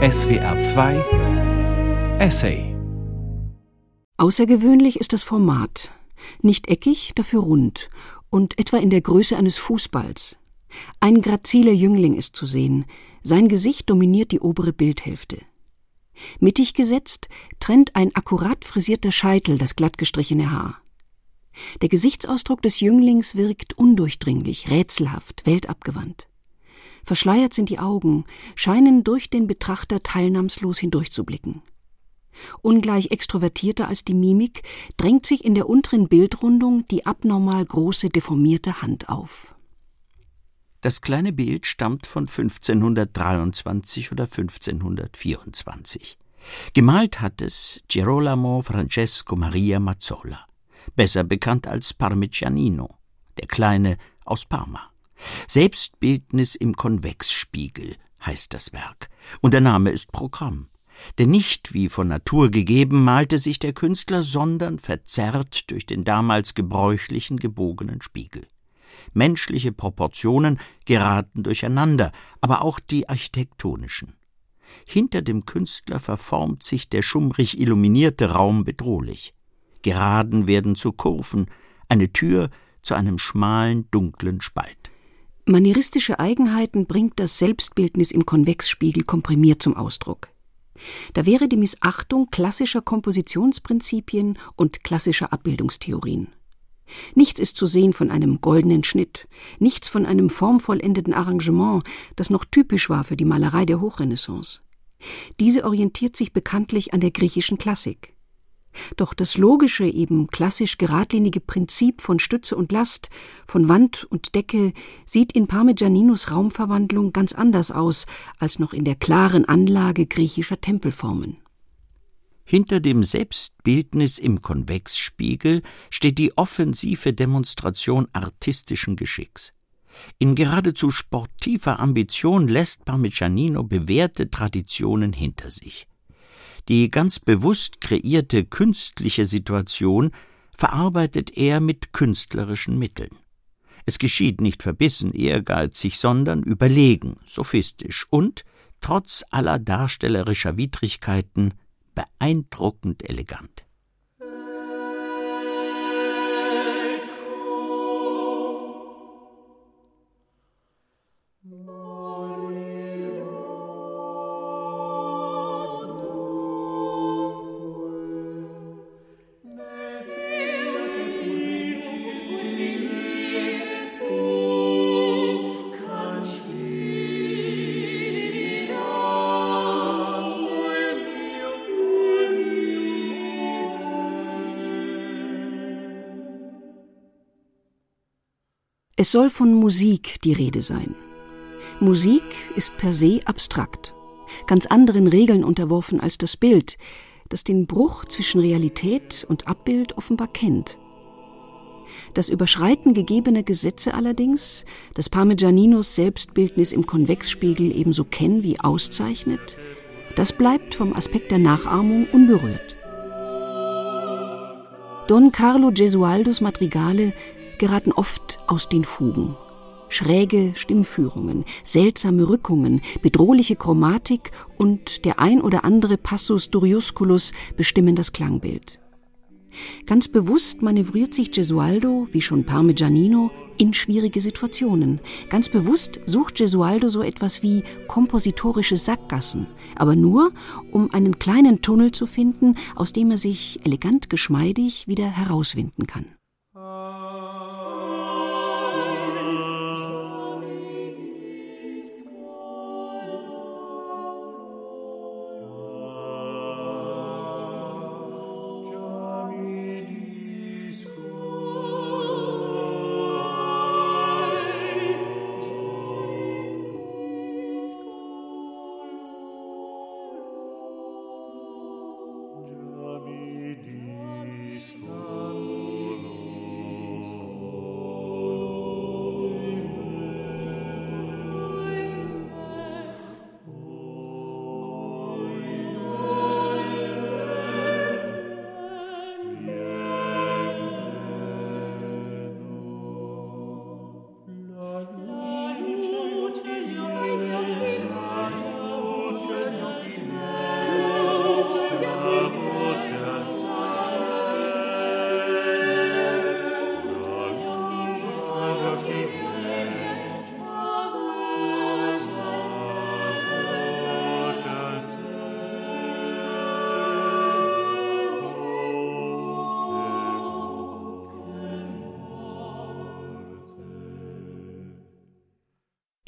SWR 2 Essay Außergewöhnlich ist das Format. Nicht eckig, dafür rund und etwa in der Größe eines Fußballs. Ein graziler Jüngling ist zu sehen, sein Gesicht dominiert die obere Bildhälfte. Mittig gesetzt trennt ein akkurat frisierter Scheitel das glatt gestrichene Haar. Der Gesichtsausdruck des Jünglings wirkt undurchdringlich, rätselhaft, weltabgewandt. Verschleiert sind die Augen, scheinen durch den Betrachter teilnahmslos hindurchzublicken. Ungleich extrovertierter als die Mimik drängt sich in der unteren Bildrundung die abnormal große deformierte Hand auf. Das kleine Bild stammt von 1523 oder 1524. Gemalt hat es Girolamo Francesco Maria Mazzola, besser bekannt als Parmigianino, der Kleine aus Parma. Selbstbildnis im Konvexspiegel heißt das Werk, und der Name ist Programm. Denn nicht wie von Natur gegeben malte sich der Künstler, sondern verzerrt durch den damals gebräuchlichen gebogenen Spiegel. Menschliche Proportionen geraten durcheinander, aber auch die architektonischen. Hinter dem Künstler verformt sich der schummrig illuminierte Raum bedrohlich. Geraden werden zu Kurven, eine Tür zu einem schmalen, dunklen Spalt. Manieristische Eigenheiten bringt das Selbstbildnis im Konvexspiegel komprimiert zum Ausdruck. Da wäre die Missachtung klassischer Kompositionsprinzipien und klassischer Abbildungstheorien. Nichts ist zu sehen von einem goldenen Schnitt, nichts von einem formvollendeten Arrangement, das noch typisch war für die Malerei der Hochrenaissance. Diese orientiert sich bekanntlich an der griechischen Klassik. Doch das logische, eben klassisch geradlinige Prinzip von Stütze und Last, von Wand und Decke sieht in Parmigianinos Raumverwandlung ganz anders aus als noch in der klaren Anlage griechischer Tempelformen. Hinter dem Selbstbildnis im Konvexspiegel steht die offensive Demonstration artistischen Geschicks. In geradezu sportiver Ambition lässt Parmigianino bewährte Traditionen hinter sich. Die ganz bewusst kreierte künstliche Situation verarbeitet er mit künstlerischen Mitteln. Es geschieht nicht verbissen, ehrgeizig, sondern überlegen, sophistisch und, trotz aller darstellerischer Widrigkeiten, beeindruckend elegant. Es soll von Musik die Rede sein. Musik ist per se abstrakt, ganz anderen Regeln unterworfen als das Bild, das den Bruch zwischen Realität und Abbild offenbar kennt. Das Überschreiten gegebener Gesetze allerdings, das Parmigianinos Selbstbildnis im Konvexspiegel ebenso kennen wie auszeichnet, das bleibt vom Aspekt der Nachahmung unberührt. Don Carlo Gesualdos Madrigale geraten oft aus den Fugen. Schräge Stimmführungen, seltsame Rückungen, bedrohliche Chromatik und der ein oder andere Passus Duriusculus bestimmen das Klangbild. Ganz bewusst manövriert sich Gesualdo, wie schon Parmigianino, in schwierige Situationen. Ganz bewusst sucht Gesualdo so etwas wie kompositorische Sackgassen, aber nur, um einen kleinen Tunnel zu finden, aus dem er sich elegant geschmeidig wieder herauswinden kann.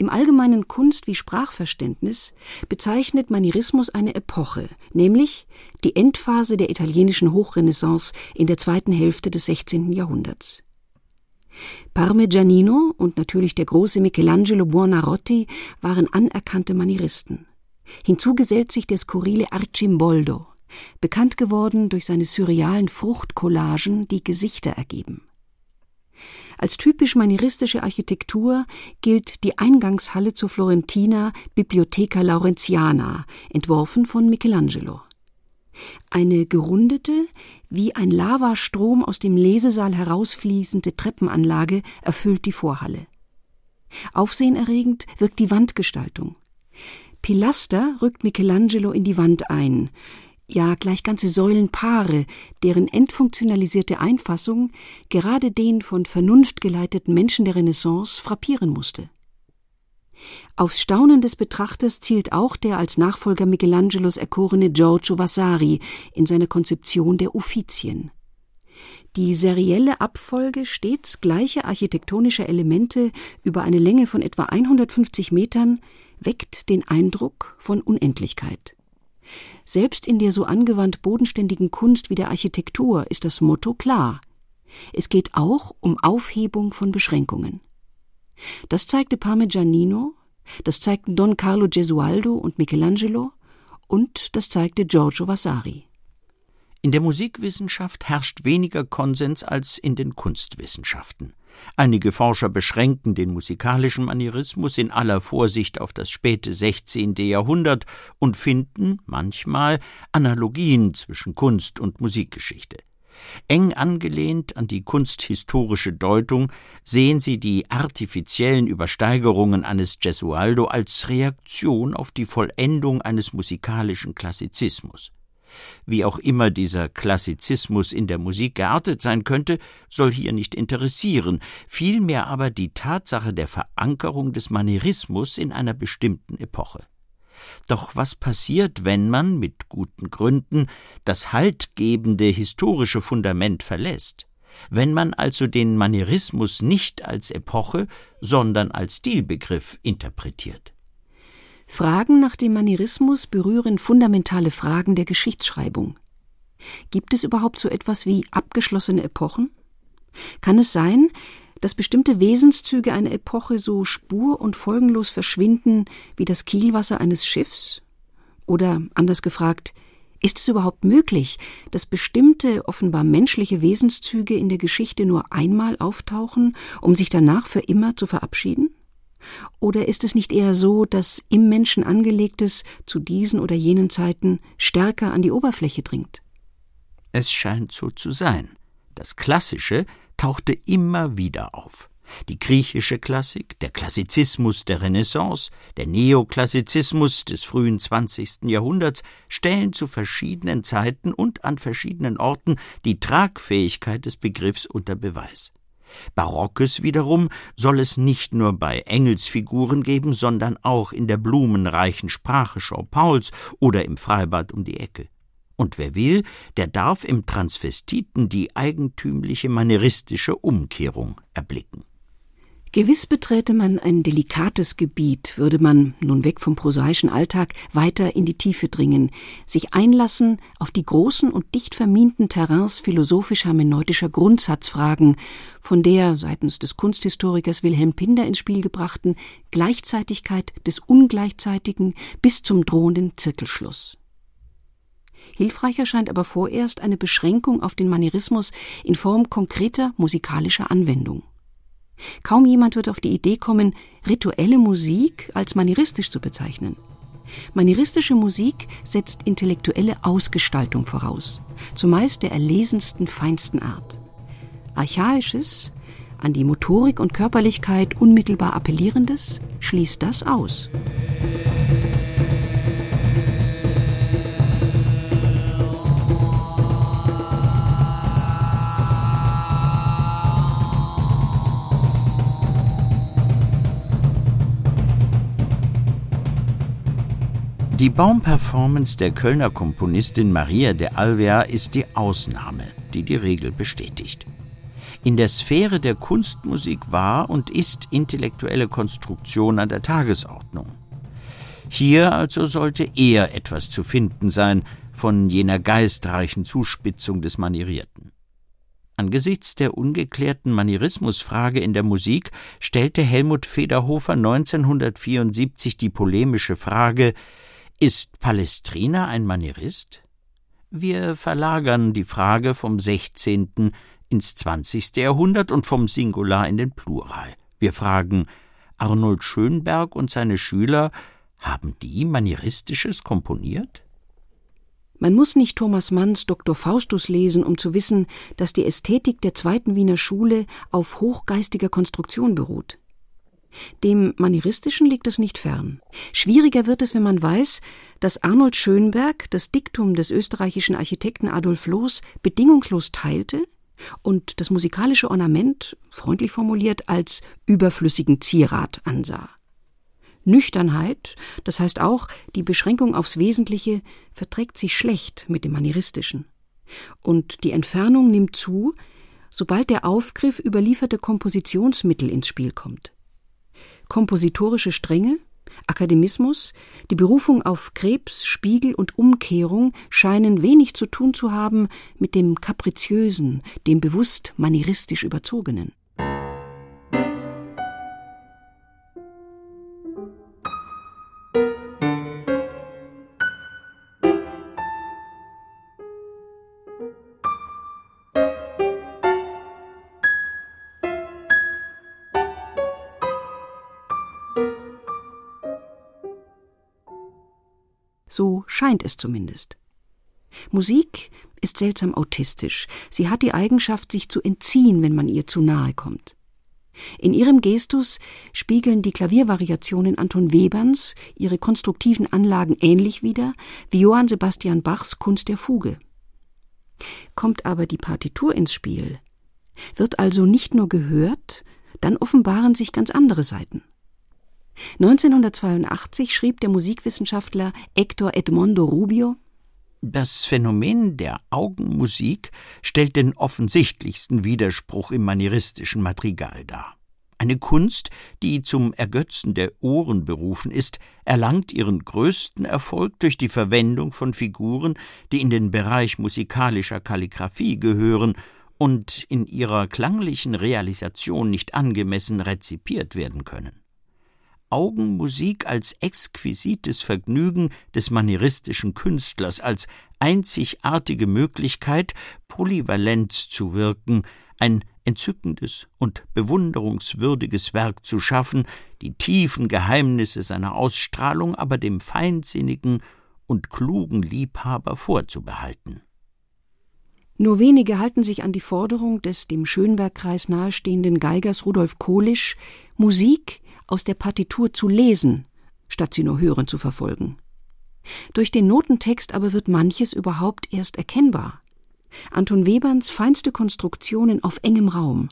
Im allgemeinen Kunst- wie Sprachverständnis bezeichnet Manierismus eine Epoche, nämlich die Endphase der italienischen Hochrenaissance in der zweiten Hälfte des 16. Jahrhunderts. Parmigianino und natürlich der große Michelangelo Buonarroti waren anerkannte Manieristen. Hinzu gesellt sich der skurrile Arcimboldo, bekannt geworden durch seine surrealen Fruchtcollagen, die Gesichter ergeben. Als typisch manieristische Architektur gilt die Eingangshalle zur Florentina Bibliotheca Laurentiana, entworfen von Michelangelo. Eine gerundete, wie ein Lavastrom aus dem Lesesaal herausfließende Treppenanlage erfüllt die Vorhalle. Aufsehenerregend wirkt die Wandgestaltung. Pilaster rückt Michelangelo in die Wand ein, ja gleich ganze Säulenpaare, deren entfunktionalisierte Einfassung gerade den von Vernunft geleiteten Menschen der Renaissance frappieren musste. Aufs Staunen des Betrachters zielt auch der als Nachfolger Michelangelos erkorene Giorgio Vasari in seiner Konzeption der Uffizien. Die serielle Abfolge stets gleicher architektonischer Elemente über eine Länge von etwa 150 Metern weckt den Eindruck von Unendlichkeit. Selbst in der so angewandt bodenständigen Kunst wie der Architektur ist das Motto klar. Es geht auch um Aufhebung von Beschränkungen. Das zeigte Parmigianino, das zeigten Don Carlo Gesualdo und Michelangelo und das zeigte Giorgio Vasari. In der Musikwissenschaft herrscht weniger Konsens als in den Kunstwissenschaften. Einige Forscher beschränken den musikalischen Manierismus in aller Vorsicht auf das späte 16. Jahrhundert und finden manchmal Analogien zwischen Kunst und Musikgeschichte. Eng angelehnt an die kunsthistorische Deutung sehen sie die artifiziellen Übersteigerungen eines Gesualdo als Reaktion auf die Vollendung eines musikalischen Klassizismus. Wie auch immer dieser Klassizismus in der Musik geartet sein könnte, soll hier nicht interessieren, vielmehr aber die Tatsache der Verankerung des Manierismus in einer bestimmten Epoche. Doch was passiert, wenn man mit guten Gründen das haltgebende historische Fundament verlässt? Wenn man also den Manierismus nicht als Epoche, sondern als Stilbegriff interpretiert? Fragen nach dem Manierismus berühren fundamentale Fragen der Geschichtsschreibung. Gibt es überhaupt so etwas wie abgeschlossene Epochen? Kann es sein, dass bestimmte Wesenszüge einer Epoche so spur- und folgenlos verschwinden wie das Kielwasser eines Schiffs? Oder anders gefragt, ist es überhaupt möglich, dass bestimmte offenbar menschliche Wesenszüge in der Geschichte nur einmal auftauchen, um sich danach für immer zu verabschieden? Oder ist es nicht eher so, dass im Menschen angelegtes zu diesen oder jenen Zeiten stärker an die Oberfläche dringt? Es scheint so zu sein. Das Klassische tauchte immer wieder auf. Die griechische Klassik, der Klassizismus der Renaissance, der Neoklassizismus des frühen 20. Jahrhunderts stellen zu verschiedenen Zeiten und an verschiedenen Orten die Tragfähigkeit des Begriffs unter Beweis. Barockes wiederum soll es nicht nur bei Engelsfiguren geben, sondern auch in der blumenreichen Sprache Jean Pauls oder im Freibad um die Ecke. Und wer will, der darf im Transvestiten die eigentümliche manieristische Umkehrung erblicken. Gewiss beträte man ein delikates Gebiet, würde man, nun weg vom prosaischen Alltag, weiter in die Tiefe dringen, sich einlassen auf die großen und dicht verminten Terrains philosophisch-hermeneutischer Grundsatzfragen, von der, seitens des Kunsthistorikers Wilhelm Pinder ins Spiel gebrachten, Gleichzeitigkeit des Ungleichzeitigen bis zum drohenden Zirkelschluss. Hilfreicher scheint aber vorerst eine Beschränkung auf den Manierismus in Form konkreter musikalischer Anwendung. Kaum jemand wird auf die Idee kommen, rituelle Musik als manieristisch zu bezeichnen. Manieristische Musik setzt intellektuelle Ausgestaltung voraus, zumeist der erlesensten, feinsten Art. Archaisches, an die Motorik und Körperlichkeit unmittelbar appellierendes, schließt das aus. Die Baumperformance der Kölner Komponistin Maria de Alvear ist die Ausnahme, die die Regel bestätigt. In der Sphäre der Kunstmusik war und ist intellektuelle Konstruktion an der Tagesordnung. Hier also sollte eher etwas zu finden sein von jener geistreichen Zuspitzung des Manierierten. Angesichts der ungeklärten Manierismusfrage in der Musik stellte Helmut Federhofer 1974 die polemische Frage Ist Palestrina ein Manierist? Wir verlagern die Frage vom 16. ins 20. Jahrhundert und vom Singular in den Plural. Wir fragen Arnold Schönberg und seine Schüler, haben die Manieristisches komponiert? Man muss nicht Thomas Manns Dr. Faustus lesen, um zu wissen, dass die Ästhetik der zweiten Wiener Schule auf hochgeistiger Konstruktion beruht. Dem Manieristischen liegt es nicht fern. Schwieriger wird es, wenn man weiß, dass Arnold Schönberg das Diktum des österreichischen Architekten Adolf Loos bedingungslos teilte und das musikalische Ornament, freundlich formuliert, als überflüssigen Zierat ansah. Nüchternheit, das heißt auch die Beschränkung aufs Wesentliche, verträgt sich schlecht mit dem Manieristischen. Und die Entfernung nimmt zu, sobald der Aufgriff überlieferte Kompositionsmittel ins Spiel kommt. Kompositorische Strenge, Akademismus, die Berufung auf Krebs, Spiegel und Umkehrung scheinen wenig zu tun zu haben mit dem kapriziösen, dem bewusst manieristisch überzogenen. So scheint es zumindest. Musik ist seltsam autistisch. Sie hat die Eigenschaft, sich zu entziehen, wenn man ihr zu nahe kommt. In ihrem Gestus spiegeln die Klaviervariationen Anton Weberns ihre konstruktiven Anlagen ähnlich wider wie Johann Sebastian Bachs Kunst der Fuge. Kommt aber die Partitur ins Spiel, wird also nicht nur gehört, dann offenbaren sich ganz andere Seiten. 1982 schrieb der Musikwissenschaftler Hector Edmondo Rubio Das Phänomen der Augenmusik stellt den offensichtlichsten Widerspruch im manieristischen Madrigal dar. Eine Kunst, die zum Ergötzen der Ohren berufen ist, erlangt ihren größten Erfolg durch die Verwendung von Figuren, die in den Bereich musikalischer Kalligraphie gehören und in ihrer klanglichen Realisation nicht angemessen rezipiert werden können. Augenmusik als exquisites Vergnügen des manieristischen Künstlers, als einzigartige Möglichkeit, polyvalent zu wirken, ein entzückendes und bewunderungswürdiges Werk zu schaffen, die tiefen Geheimnisse seiner Ausstrahlung aber dem feinsinnigen und klugen Liebhaber vorzubehalten. Nur wenige halten sich an die Forderung des dem Schönbergkreis nahestehenden Geigers Rudolf Kohlisch, Musik aus der Partitur zu lesen, statt sie nur hören zu verfolgen. Durch den Notentext aber wird manches überhaupt erst erkennbar. Anton Weberns feinste Konstruktionen auf engem Raum,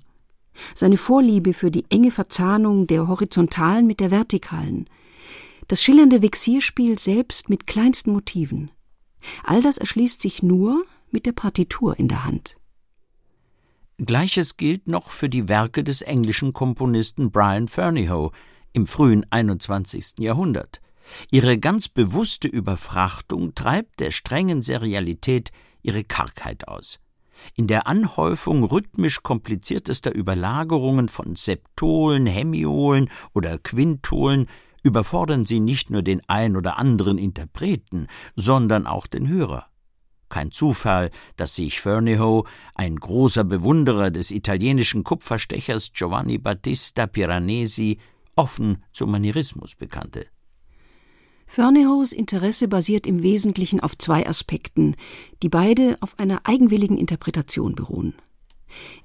seine Vorliebe für die enge Verzahnung der horizontalen mit der vertikalen, das schillernde Vexierspiel selbst mit kleinsten Motiven. All das erschließt sich nur mit der Partitur in der Hand. Gleiches gilt noch für die Werke des englischen Komponisten Brian Fernyhough im frühen 21. Jahrhundert. Ihre ganz bewusste Überfrachtung treibt der strengen Serialität ihre Kargheit aus. In der Anhäufung rhythmisch kompliziertester Überlagerungen von Septolen, Hemiolen oder Quintolen überfordern sie nicht nur den ein oder anderen Interpreten, sondern auch den Hörer. Kein Zufall, dass sich Fernihoe, ein großer Bewunderer des italienischen Kupferstechers Giovanni Battista Piranesi, offen zum Manierismus bekannte. Fernihoes Interesse basiert im Wesentlichen auf zwei Aspekten, die beide auf einer eigenwilligen Interpretation beruhen.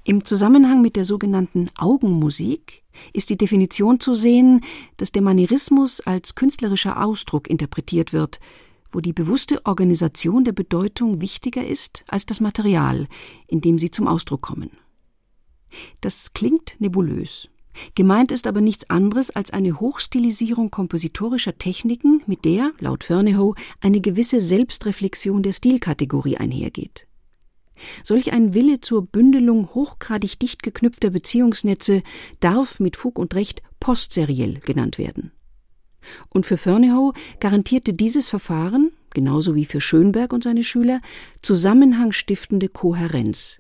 Im Zusammenhang mit der sogenannten Augenmusik ist die Definition zu sehen, dass der Manierismus als künstlerischer Ausdruck interpretiert wird, wo die bewusste Organisation der Bedeutung wichtiger ist als das Material, in dem sie zum Ausdruck kommen. Das klingt nebulös. Gemeint ist aber nichts anderes als eine Hochstilisierung kompositorischer Techniken, mit der, laut Fernehoe, eine gewisse Selbstreflexion der Stilkategorie einhergeht. Solch ein Wille zur Bündelung hochgradig dicht geknüpfter Beziehungsnetze darf mit Fug und Recht postseriell genannt werden. Und für Ferneyhough garantierte dieses Verfahren, genauso wie für Schönberg und seine Schüler, zusammenhangstiftende Kohärenz.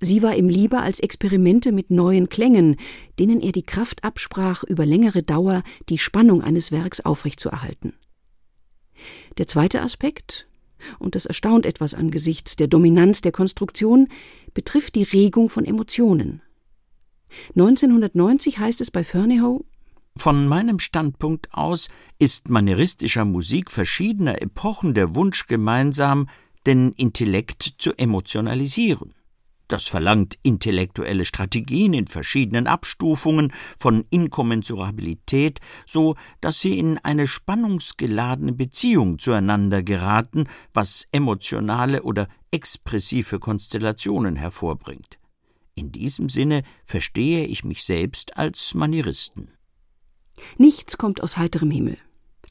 Sie war ihm lieber als Experimente mit neuen Klängen, denen er die Kraft absprach, über längere Dauer die Spannung eines Werks aufrechtzuerhalten. Der zweite Aspekt, und das erstaunt etwas angesichts der Dominanz der Konstruktion, betrifft die Regung von Emotionen. 1990 heißt es bei Ferneyhough, von meinem Standpunkt aus ist manieristischer Musik verschiedener Epochen der Wunsch gemeinsam, den Intellekt zu emotionalisieren. Das verlangt intellektuelle Strategien in verschiedenen Abstufungen von Inkommensurabilität, so dass sie in eine spannungsgeladene Beziehung zueinander geraten, was emotionale oder expressive Konstellationen hervorbringt. In diesem Sinne verstehe ich mich selbst als Manieristen. Nichts kommt aus heiterem Himmel.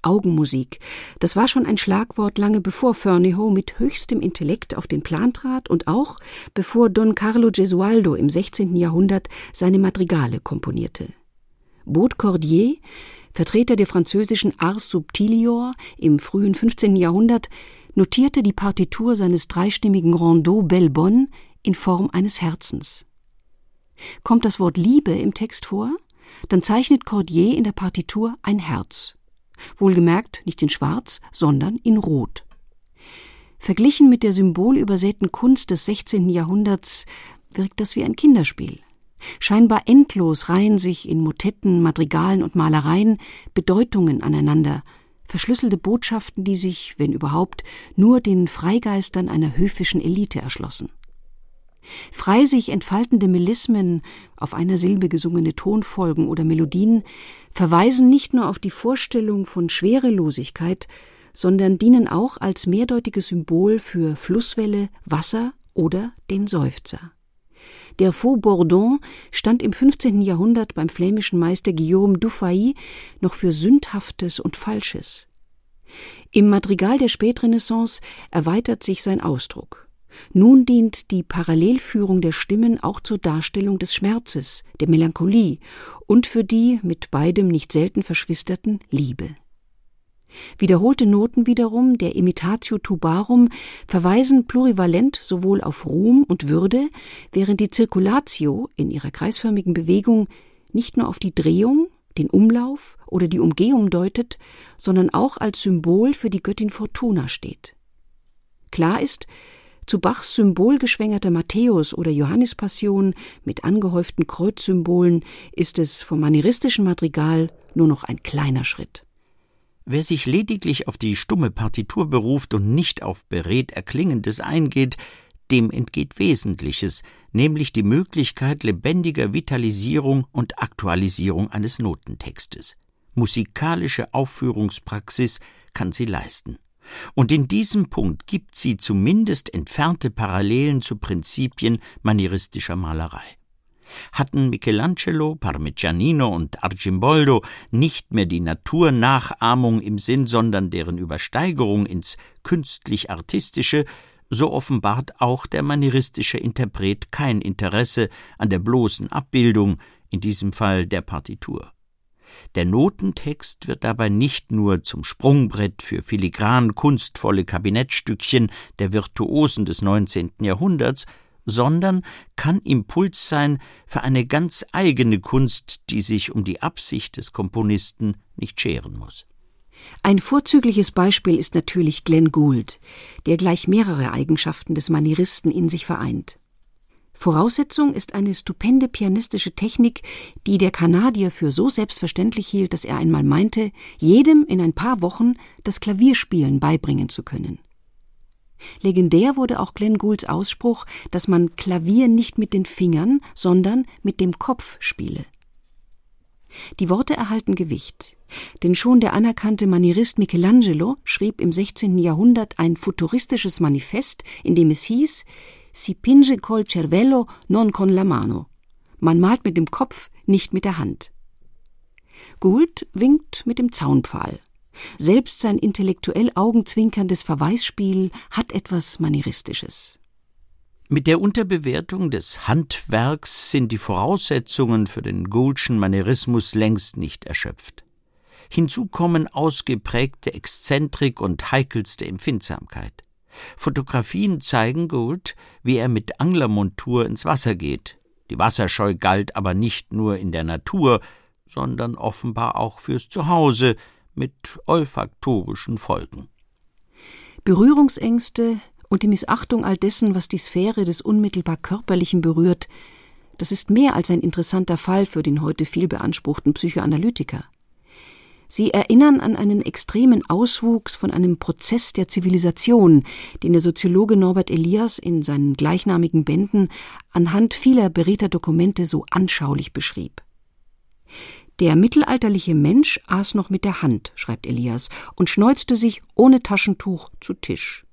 Augenmusik, das war schon ein Schlagwort lange bevor Ferneyhough mit höchstem Intellekt auf den Plan trat und auch bevor Don Carlo Gesualdo im 16. Jahrhundert seine Madrigale komponierte. Baud Cordier, Vertreter der französischen Ars Subtilior im frühen 15. Jahrhundert, notierte die Partitur seines dreistimmigen Rondeau Belle in Form eines Herzens. Kommt das Wort Liebe im Text vor, dann zeichnet Cordier in der Partitur ein Herz. Wohlgemerkt nicht in Schwarz, sondern in Rot. Verglichen mit der symbolübersäten Kunst des 16. Jahrhunderts wirkt das wie ein Kinderspiel. Scheinbar endlos reihen sich in Motetten, Madrigalen und Malereien Bedeutungen aneinander, verschlüsselte Botschaften, die sich, wenn überhaupt, nur den Freigeistern einer höfischen Elite erschlossen. Frei sich entfaltende Melismen, auf einer Silbe gesungene Tonfolgen oder Melodien verweisen nicht nur auf die Vorstellung von Schwerelosigkeit, sondern dienen auch als mehrdeutiges Symbol für Flusswelle, Wasser oder den Seufzer. Der Faux Bourdon stand im 15. Jahrhundert beim flämischen Meister Guillaume Dufay noch für Sündhaftes und Falsches. Im Madrigal der Spätrenaissance erweitert sich sein Ausdruck. Nun dient die Parallelführung der Stimmen auch zur Darstellung des Schmerzes, der Melancholie und für die mit beidem nicht selten verschwisterten Liebe. Wiederholte Noten wiederum der Imitatio tubarum verweisen plurivalent sowohl auf Ruhm und Würde, während die Circulatio in ihrer kreisförmigen Bewegung nicht nur auf die Drehung, den Umlauf oder die Umgehung deutet, sondern auch als Symbol für die Göttin Fortuna steht. Klar ist, zu Bachs symbolgeschwängerter Matthäus- oder Johannespassion mit angehäuften Kreuzsymbolen ist es vom manieristischen Madrigal nur noch ein kleiner Schritt. Wer sich lediglich auf die stumme Partitur beruft und nicht auf beredt Erklingendes eingeht, dem entgeht Wesentliches, nämlich die Möglichkeit lebendiger Vitalisierung und Aktualisierung eines Notentextes. Musikalische Aufführungspraxis kann sie leisten. Und in diesem Punkt gibt sie zumindest entfernte Parallelen zu Prinzipien manieristischer Malerei. Hatten Michelangelo, Parmigianino und Arcimboldo nicht mehr die Naturnachahmung im Sinn, sondern deren Übersteigerung ins künstlich-artistische, so offenbart auch der manieristische Interpret kein Interesse an der bloßen Abbildung, in diesem Fall der Partitur. Der Notentext wird dabei nicht nur zum Sprungbrett für filigran kunstvolle Kabinettstückchen der Virtuosen des 19. Jahrhunderts, sondern kann Impuls sein für eine ganz eigene Kunst, die sich um die Absicht des Komponisten nicht scheren muss. Ein vorzügliches Beispiel ist natürlich Glenn Gould, der gleich mehrere Eigenschaften des Manieristen in sich vereint. Voraussetzung ist eine stupende pianistische Technik, die der Kanadier für so selbstverständlich hielt, dass er einmal meinte, jedem in ein paar Wochen das Klavierspielen beibringen zu können. Legendär wurde auch Glenn Goulds Ausspruch, dass man Klavier nicht mit den Fingern, sondern mit dem Kopf spiele. Die Worte erhalten Gewicht, denn schon der anerkannte Manierist Michelangelo schrieb im 16. Jahrhundert ein futuristisches Manifest, in dem es hieß, si pinge col cervello non con la mano. Man malt mit dem Kopf, nicht mit der Hand. Gould winkt mit dem Zaunpfahl. Selbst sein intellektuell augenzwinkerndes Verweisspiel hat etwas Manieristisches. Mit der Unterbewertung des Handwerks sind die Voraussetzungen für den Gouldschen Manierismus längst nicht erschöpft. Hinzu kommen ausgeprägte Exzentrik und heikelste Empfindsamkeit. Fotografien zeigen Gould, wie er mit Anglermontur ins Wasser geht. Die Wasserscheu galt aber nicht nur in der Natur, sondern offenbar auch fürs Zuhause mit olfaktorischen Folgen. Berührungsängste und die Missachtung all dessen, was die Sphäre des unmittelbar Körperlichen berührt, das ist mehr als ein interessanter Fall für den heute viel beanspruchten Psychoanalytiker. Sie erinnern an einen extremen Auswuchs von einem Prozess der Zivilisation, den der Soziologe Norbert Elias in seinen gleichnamigen Bänden anhand vieler beredter Dokumente so anschaulich beschrieb. Der mittelalterliche Mensch aß noch mit der Hand, schreibt Elias, und schneuzte sich ohne Taschentuch zu Tisch.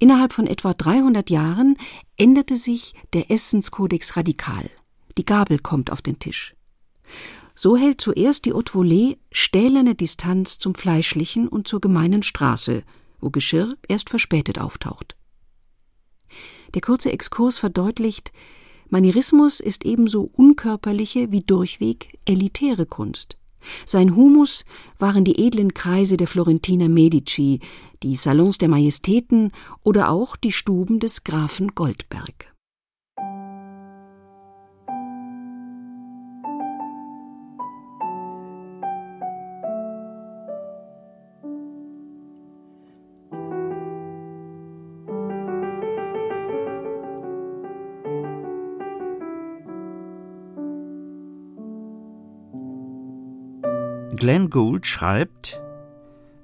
Innerhalb von etwa 300 Jahren änderte sich der Essenskodex radikal. Die Gabel kommt auf den Tisch. So hält zuerst die Haute Volée stählerne Distanz zum Fleischlichen und zur gemeinen Straße, wo Geschirr erst verspätet auftaucht. Der kurze Exkurs verdeutlicht, Manierismus ist ebenso unkörperliche wie durchweg elitäre Kunst. Sein Humus waren die edlen Kreise der Florentiner Medici, die Salons der Majestäten oder auch die Stuben des Grafen Goldberg. Glenn Gould schreibt,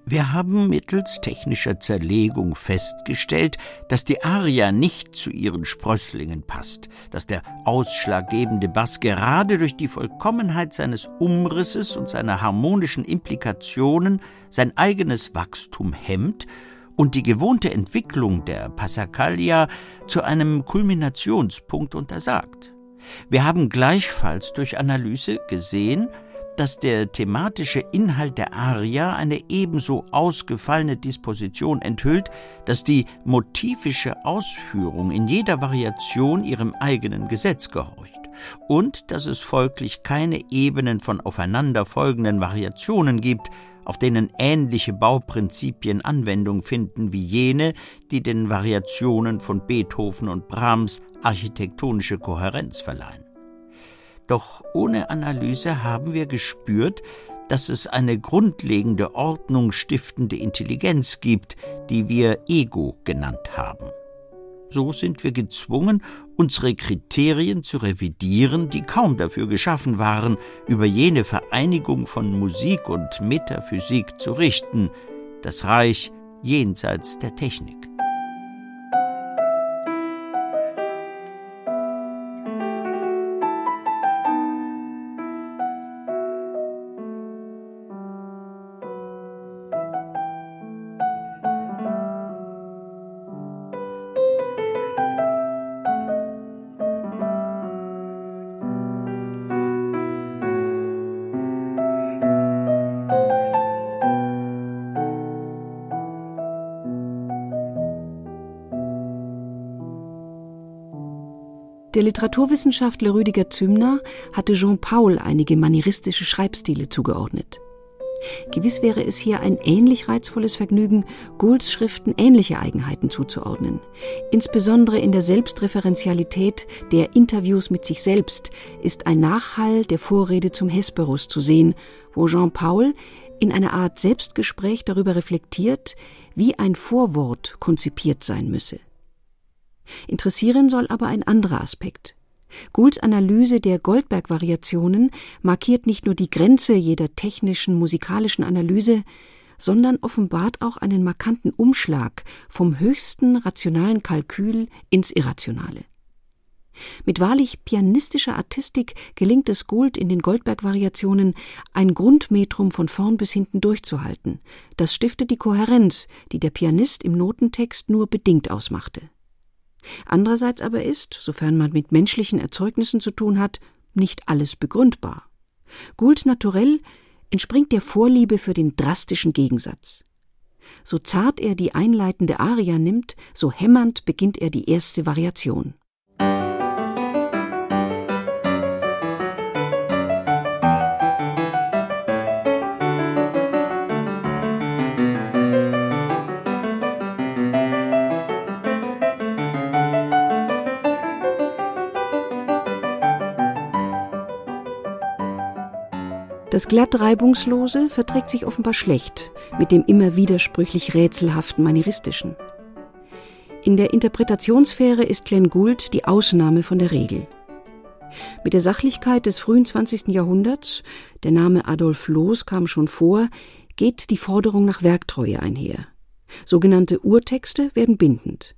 wir haben mittels technischer Zerlegung festgestellt, dass die Aria nicht zu ihren Sprösslingen passt, dass der ausschlaggebende Bass gerade durch die Vollkommenheit seines Umrisses und seiner harmonischen Implikationen sein eigenes Wachstum hemmt und die gewohnte Entwicklung der Passacaglia zu einem Kulminationspunkt untersagt. Wir haben gleichfalls durch Analyse gesehen, dass der thematische Inhalt der Aria eine ebenso ausgefallene Disposition enthüllt, dass die motivische Ausführung in jeder Variation ihrem eigenen Gesetz gehorcht und dass es folglich keine Ebenen von aufeinanderfolgenden Variationen gibt, auf denen ähnliche Bauprinzipien Anwendung finden wie jene, die den Variationen von Beethoven und Brahms architektonische Kohärenz verleihen. Doch ohne Analyse haben wir gespürt, dass es eine grundlegende ordnungsstiftende Intelligenz gibt, die wir Ego genannt haben. So sind wir gezwungen, unsere Kriterien zu revidieren, die kaum dafür geschaffen waren, über jene Vereinigung von Musik und Metaphysik zu richten, das Reich jenseits der Technik. Der Literaturwissenschaftler Rüdiger Zümner hatte Jean Paul einige manieristische Schreibstile zugeordnet. Gewiss wäre es hier ein ähnlich reizvolles Vergnügen, Goulds Schriften ähnliche Eigenheiten zuzuordnen. Insbesondere in der Selbstreferenzialität der Interviews mit sich selbst ist ein Nachhall der Vorrede zum Hesperus zu sehen, wo Jean Paul in einer Art Selbstgespräch darüber reflektiert, wie ein Vorwort konzipiert sein müsse. Interessieren soll aber ein anderer Aspekt. Goulds Analyse der Goldberg-Variationen markiert nicht nur die Grenze jeder technischen musikalischen Analyse, sondern offenbart auch einen markanten Umschlag vom höchsten rationalen Kalkül ins Irrationale. Mit wahrlich pianistischer Artistik gelingt es Gould in den Goldberg-Variationen, ein Grundmetrum von vorn bis hinten durchzuhalten. Das stiftet die Kohärenz, die der Pianist im Notentext nur bedingt ausmachte. Andererseits aber ist, sofern man mit menschlichen Erzeugnissen zu tun hat, nicht alles begründbar. Goulds Naturell entspringt der Vorliebe für den drastischen Gegensatz. So zart er die einleitende Aria nimmt, so hämmernd beginnt er die erste Variation. Das glatt reibungslose verträgt sich offenbar schlecht mit dem immer widersprüchlich rätselhaften manieristischen. In der Interpretationssphäre ist Glenn Gould die Ausnahme von der Regel. Mit der Sachlichkeit des frühen 20. Jahrhunderts, der Name Adolf Loos kam schon vor, geht die Forderung nach Werktreue einher. Sogenannte Urtexte werden bindend.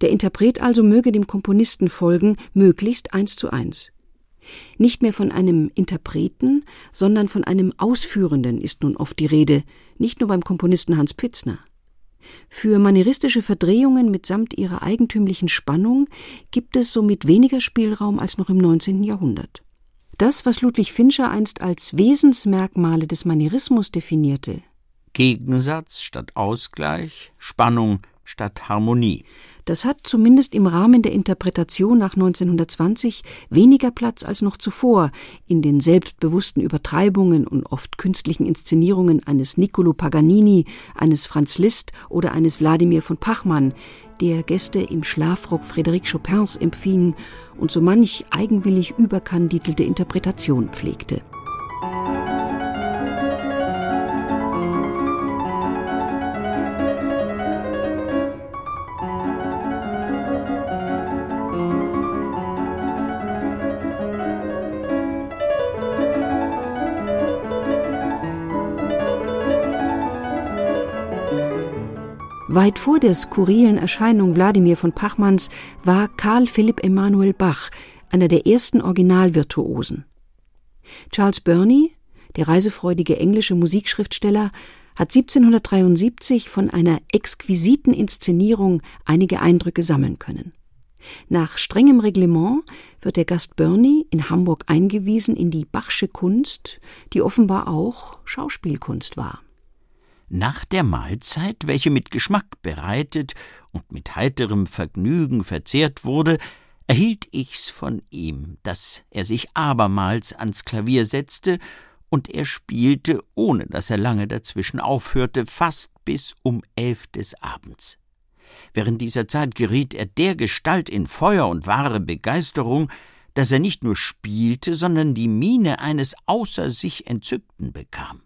Der Interpret also möge dem Komponisten folgen, möglichst eins zu eins. Nicht mehr von einem Interpreten, sondern von einem Ausführenden ist nun oft die Rede, nicht nur beim Komponisten Hans Pitzner. Für manieristische Verdrehungen mitsamt ihrer eigentümlichen Spannung gibt es somit weniger Spielraum als noch im 19. Jahrhundert. Das, was Ludwig Fincher einst als Wesensmerkmale des Manierismus definierte, Gegensatz statt Ausgleich, Spannung statt Harmonie. Das hat zumindest im Rahmen der Interpretation nach 1920 weniger Platz als noch zuvor in den selbstbewussten Übertreibungen und oft künstlichen Inszenierungen eines Niccolo Paganini, eines Franz Liszt oder eines Wladimir von Pachmann, der Gäste im Schlafrock Frédéric Chopins empfing und so manch eigenwillig überkandidelte Interpretation pflegte. Weit vor der skurrilen Erscheinung Wladimir von Pachmanns war Karl Philipp Emanuel Bach einer der ersten Originalvirtuosen. Charles Burney, der reisefreudige englische Musikschriftsteller, hat 1773 von einer exquisiten Inszenierung einige Eindrücke sammeln können. Nach strengem Reglement wird der Gast Burney in Hamburg eingewiesen in die Bachsche Kunst, die offenbar auch Schauspielkunst war. Nach der Mahlzeit, welche mit Geschmack bereitet und mit heiterem Vergnügen verzehrt wurde, erhielt ich's von ihm, dass er sich abermals ans Klavier setzte, und er spielte, ohne dass er lange dazwischen aufhörte, fast bis um elf des Abends. Während dieser Zeit geriet er dergestalt in Feuer und wahre Begeisterung, dass er nicht nur spielte, sondern die Miene eines außer sich Entzückten bekam.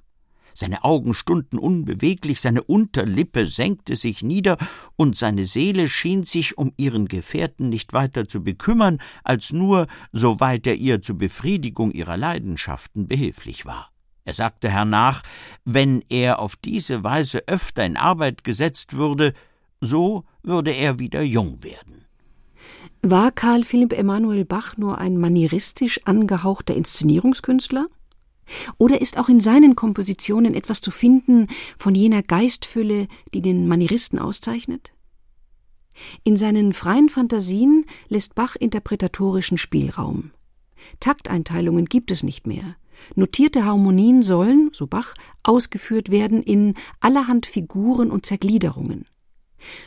Seine Augen stunden unbeweglich, seine Unterlippe senkte sich nieder, und seine Seele schien sich um ihren Gefährten nicht weiter zu bekümmern, als nur, soweit er ihr zur Befriedigung ihrer Leidenschaften behilflich war. Er sagte hernach, wenn er auf diese Weise öfter in Arbeit gesetzt würde, so würde er wieder jung werden. War Karl Philipp Emanuel Bach nur ein manieristisch angehauchter Inszenierungskünstler? Oder ist auch in seinen Kompositionen etwas zu finden von jener Geistfülle, die den Manieristen auszeichnet? In seinen freien Fantasien lässt Bach interpretatorischen Spielraum. Takteinteilungen gibt es nicht mehr. Notierte Harmonien sollen, so Bach, ausgeführt werden in allerhand Figuren und Zergliederungen.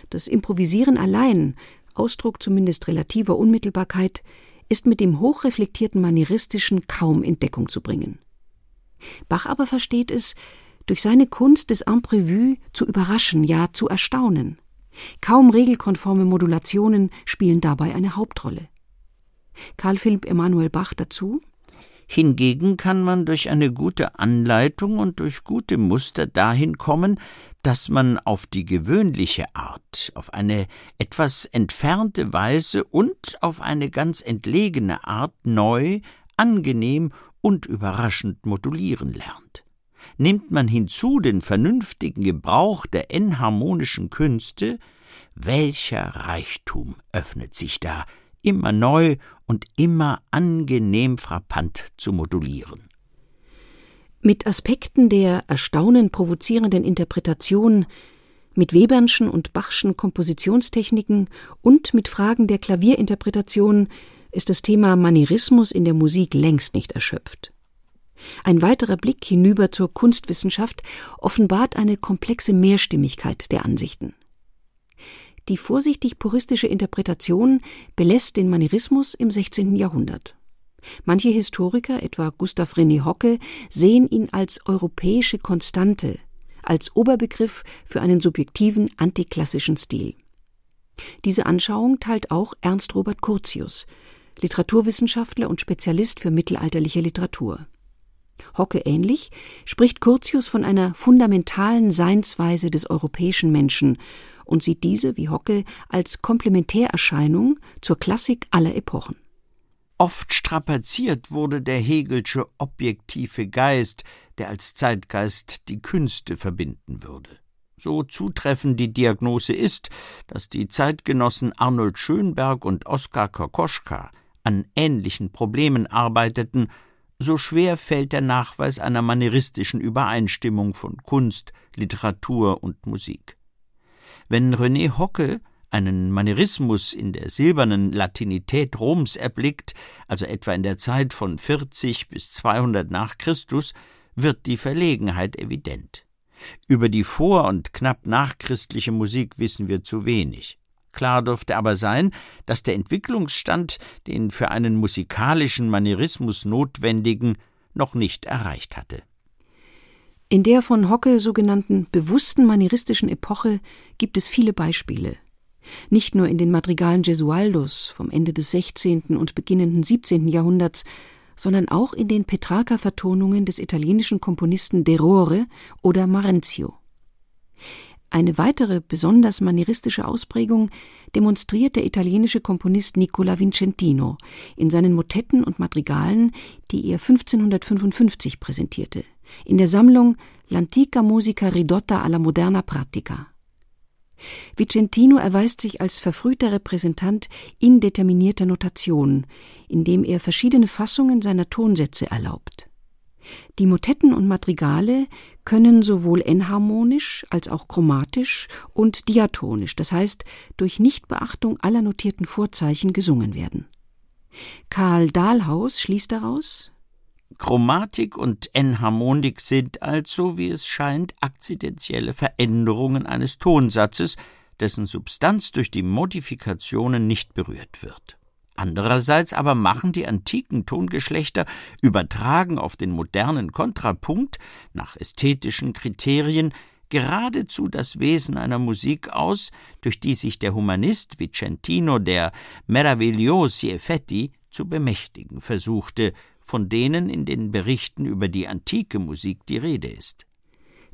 Das Improvisieren allein, Ausdruck zumindest relativer Unmittelbarkeit, ist mit dem hochreflektierten Manieristischen kaum in Deckung zu bringen. Bach aber versteht es, durch seine Kunst des Imprévu zu überraschen, ja zu erstaunen. Kaum regelkonforme Modulationen spielen dabei eine Hauptrolle. Karl Philipp Emanuel Bach dazu Hingegen kann man durch eine gute Anleitung und durch gute Muster dahin kommen, dass man auf die gewöhnliche Art, auf eine etwas entfernte Weise und auf eine ganz entlegene Art neu, angenehm und überraschend modulieren lernt. Nimmt man hinzu den vernünftigen Gebrauch der enharmonischen Künste, welcher Reichtum öffnet sich da, immer neu und immer angenehm frappant zu modulieren. Mit Aspekten der erstaunen provozierenden Interpretation, mit Webernschen und Bachschen Kompositionstechniken und mit Fragen der Klavierinterpretation ist das Thema Manierismus in der Musik längst nicht erschöpft. Ein weiterer Blick hinüber zur Kunstwissenschaft offenbart eine komplexe Mehrstimmigkeit der Ansichten. Die vorsichtig puristische Interpretation belässt den Manierismus im 16. Jahrhundert. Manche Historiker, etwa Gustav René Hocke, sehen ihn als europäische Konstante, als Oberbegriff für einen subjektiven antiklassischen Stil. Diese Anschauung teilt auch Ernst Robert Curtius, Literaturwissenschaftler und Spezialist für mittelalterliche Literatur. Hocke ähnlich spricht Curtius von einer fundamentalen Seinsweise des europäischen Menschen und sieht diese, wie Hocke, als Komplementärerscheinung zur Klassik aller Epochen. Oft strapaziert wurde der Hegelsche objektive Geist, der als Zeitgeist die Künste verbinden würde. So zutreffend die Diagnose ist, dass die Zeitgenossen Arnold Schönberg und Oskar Kokoschka an ähnlichen Problemen arbeiteten, so schwer fällt der Nachweis einer manieristischen Übereinstimmung von Kunst, Literatur und Musik. Wenn René Hocke einen Manierismus in der silbernen Latinität Roms erblickt, also etwa in der Zeit von 40 bis 200 nach Christus, wird die Verlegenheit evident. Über die vor- und knapp nachchristliche Musik wissen wir zu wenig. Klar dürfte aber sein, dass der Entwicklungsstand den für einen musikalischen Manierismus notwendigen noch nicht erreicht hatte. In der von Hocke sogenannten bewussten manieristischen Epoche gibt es viele Beispiele. Nicht nur in den Madrigalen Gesualdos vom Ende des 16. und beginnenden 17. Jahrhunderts, sondern auch in den Petrarca-Vertonungen des italienischen Komponisten De Rore oder Marenzio. Eine weitere besonders manieristische Ausprägung demonstriert der italienische Komponist Nicola Vincentino in seinen Motetten und Madrigalen, die er 1555 präsentierte, in der Sammlung L'antica musica ridotta alla moderna pratica. Vicentino erweist sich als verfrühter Repräsentant indeterminierter Notation, indem er verschiedene Fassungen seiner Tonsätze erlaubt. Die Motetten und Madrigale können sowohl enharmonisch als auch chromatisch und diatonisch, das heißt durch Nichtbeachtung aller notierten Vorzeichen gesungen werden. Karl Dahlhaus schließt daraus Chromatik und Enharmonik sind also, wie es scheint, akzidentielle Veränderungen eines Tonsatzes, dessen Substanz durch die Modifikationen nicht berührt wird. Andererseits aber machen die antiken Tongeschlechter, übertragen auf den modernen Kontrapunkt, nach ästhetischen Kriterien, geradezu das Wesen einer Musik aus, durch die sich der Humanist Vicentino der Meravigliosi Effetti zu bemächtigen versuchte, von denen in den Berichten über die antike Musik die Rede ist.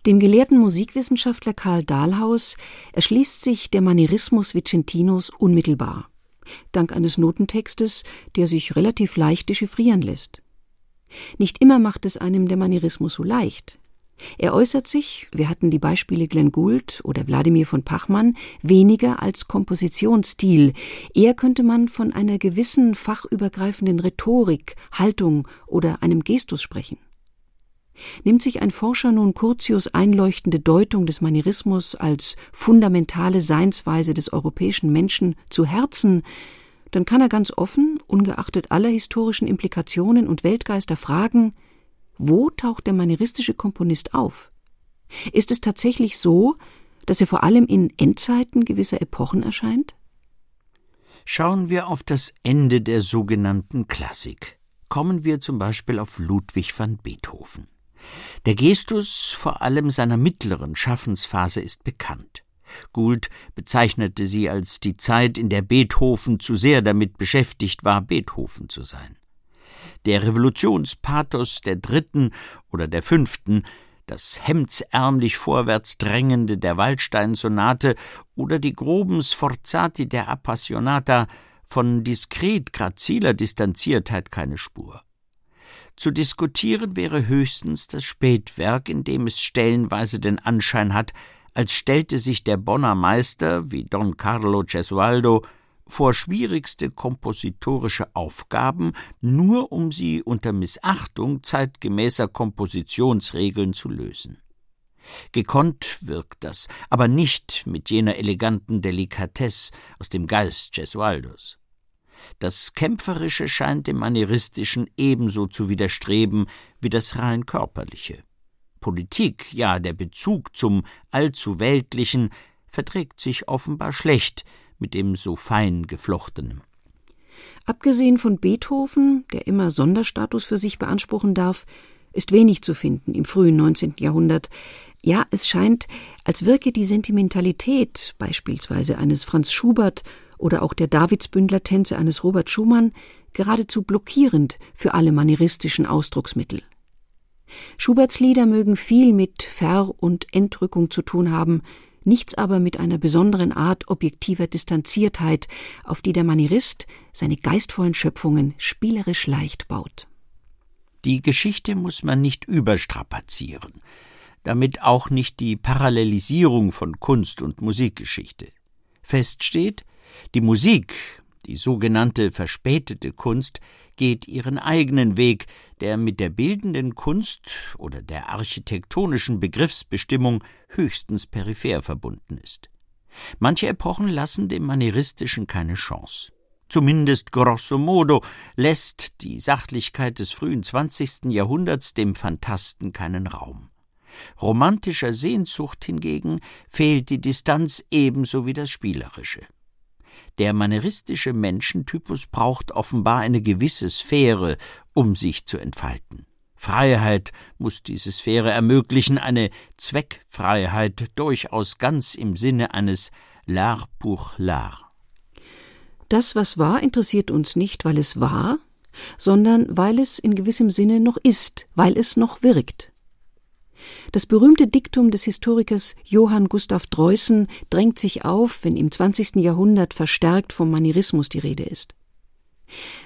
Dem gelehrten Musikwissenschaftler Karl Dahlhaus erschließt sich der Manierismus Vicentinos unmittelbar dank eines Notentextes, der sich relativ leicht dechiffrieren lässt. Nicht immer macht es einem der Manierismus so leicht. Er äußert sich, wir hatten die Beispiele Glenn Gould oder Wladimir von Pachmann, weniger als Kompositionsstil, eher könnte man von einer gewissen fachübergreifenden Rhetorik, Haltung oder einem Gestus sprechen. Nimmt sich ein Forscher nun Curtius einleuchtende Deutung des Manierismus als fundamentale Seinsweise des europäischen Menschen zu Herzen, dann kann er ganz offen, ungeachtet aller historischen Implikationen und Weltgeister fragen, wo taucht der manieristische Komponist auf? Ist es tatsächlich so, dass er vor allem in Endzeiten gewisser Epochen erscheint? Schauen wir auf das Ende der sogenannten Klassik. Kommen wir zum Beispiel auf Ludwig van Beethoven. Der Gestus vor allem seiner mittleren Schaffensphase ist bekannt. Gould bezeichnete sie als die Zeit, in der Beethoven zu sehr damit beschäftigt war, Beethoven zu sein. Der Revolutionspathos der dritten oder der fünften, das hemdsärmlich vorwärts drängende der Waldstein-Sonate oder die groben Sforzati der Appassionata, von diskret graziler Distanziertheit keine Spur. Zu diskutieren wäre höchstens das Spätwerk, in dem es stellenweise den Anschein hat, als stellte sich der Bonner Meister, wie Don Carlo Gesualdo, vor schwierigste kompositorische Aufgaben, nur um sie unter Missachtung zeitgemäßer Kompositionsregeln zu lösen. Gekonnt wirkt das, aber nicht mit jener eleganten Delikatesse aus dem Geist Gesualdos. Das Kämpferische scheint dem Manieristischen ebenso zu widerstreben wie das rein körperliche. Politik, ja der Bezug zum allzu Weltlichen, verträgt sich offenbar schlecht mit dem so fein geflochtenen. Abgesehen von Beethoven, der immer Sonderstatus für sich beanspruchen darf, ist wenig zu finden im frühen 19. Jahrhundert. Ja, es scheint, als wirke die Sentimentalität beispielsweise eines Franz Schubert oder auch der Davidsbündler-Tänze eines Robert Schumann geradezu blockierend für alle manieristischen Ausdrucksmittel. Schuberts Lieder mögen viel mit Ver- und Entrückung zu tun haben, nichts aber mit einer besonderen Art objektiver Distanziertheit, auf die der Manierist seine geistvollen Schöpfungen spielerisch leicht baut. Die Geschichte muss man nicht überstrapazieren, damit auch nicht die Parallelisierung von Kunst und Musikgeschichte. Fest steht, die Musik, die sogenannte verspätete Kunst, geht ihren eigenen Weg, der mit der bildenden Kunst oder der architektonischen Begriffsbestimmung höchstens peripher verbunden ist. Manche Epochen lassen dem Manieristischen keine Chance. Zumindest grosso modo lässt die Sachlichkeit des frühen 20. Jahrhunderts dem Phantasten keinen Raum. Romantischer Sehnsucht hingegen fehlt die Distanz ebenso wie das Spielerische. Der manieristische Menschentypus braucht offenbar eine gewisse Sphäre, um sich zu entfalten. Freiheit muss diese Sphäre ermöglichen, eine Zweckfreiheit durchaus ganz im Sinne eines L'art pour l'art. Das, was war, interessiert uns nicht, weil es war, sondern weil es in gewissem Sinne noch ist, weil es noch wirkt. Das berühmte Diktum des Historikers Johann Gustav Dreußen drängt sich auf, wenn im 20. Jahrhundert verstärkt vom Manierismus die Rede ist.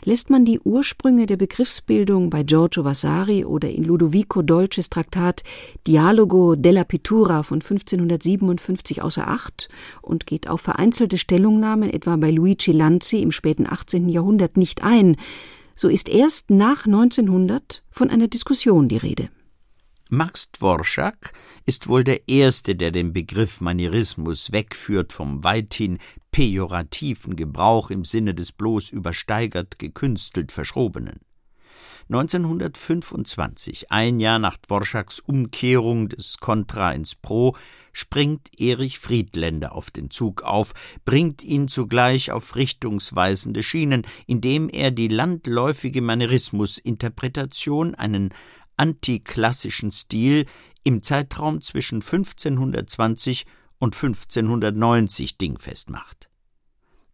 Lässt man die Ursprünge der Begriffsbildung bei Giorgio Vasari oder in Ludovico Dolces Traktat Dialogo della Pittura von 1557 außer Acht und geht auf vereinzelte Stellungnahmen etwa bei Luigi Lanzi im späten 18. Jahrhundert nicht ein, so ist erst nach 1900 von einer Diskussion die Rede. Max Dworschak ist wohl der Erste, der den Begriff Manierismus wegführt vom weithin pejorativen Gebrauch im Sinne des bloß übersteigert, gekünstelt Verschrobenen. 1925, ein Jahr nach Dworschaks Umkehrung des Kontra ins Pro, springt Erich Friedländer auf den Zug auf, bringt ihn zugleich auf richtungsweisende Schienen, indem er die landläufige Manierismusinterpretation, einen antiklassischen Stil im Zeitraum zwischen 1520 und 1590 dingfest macht.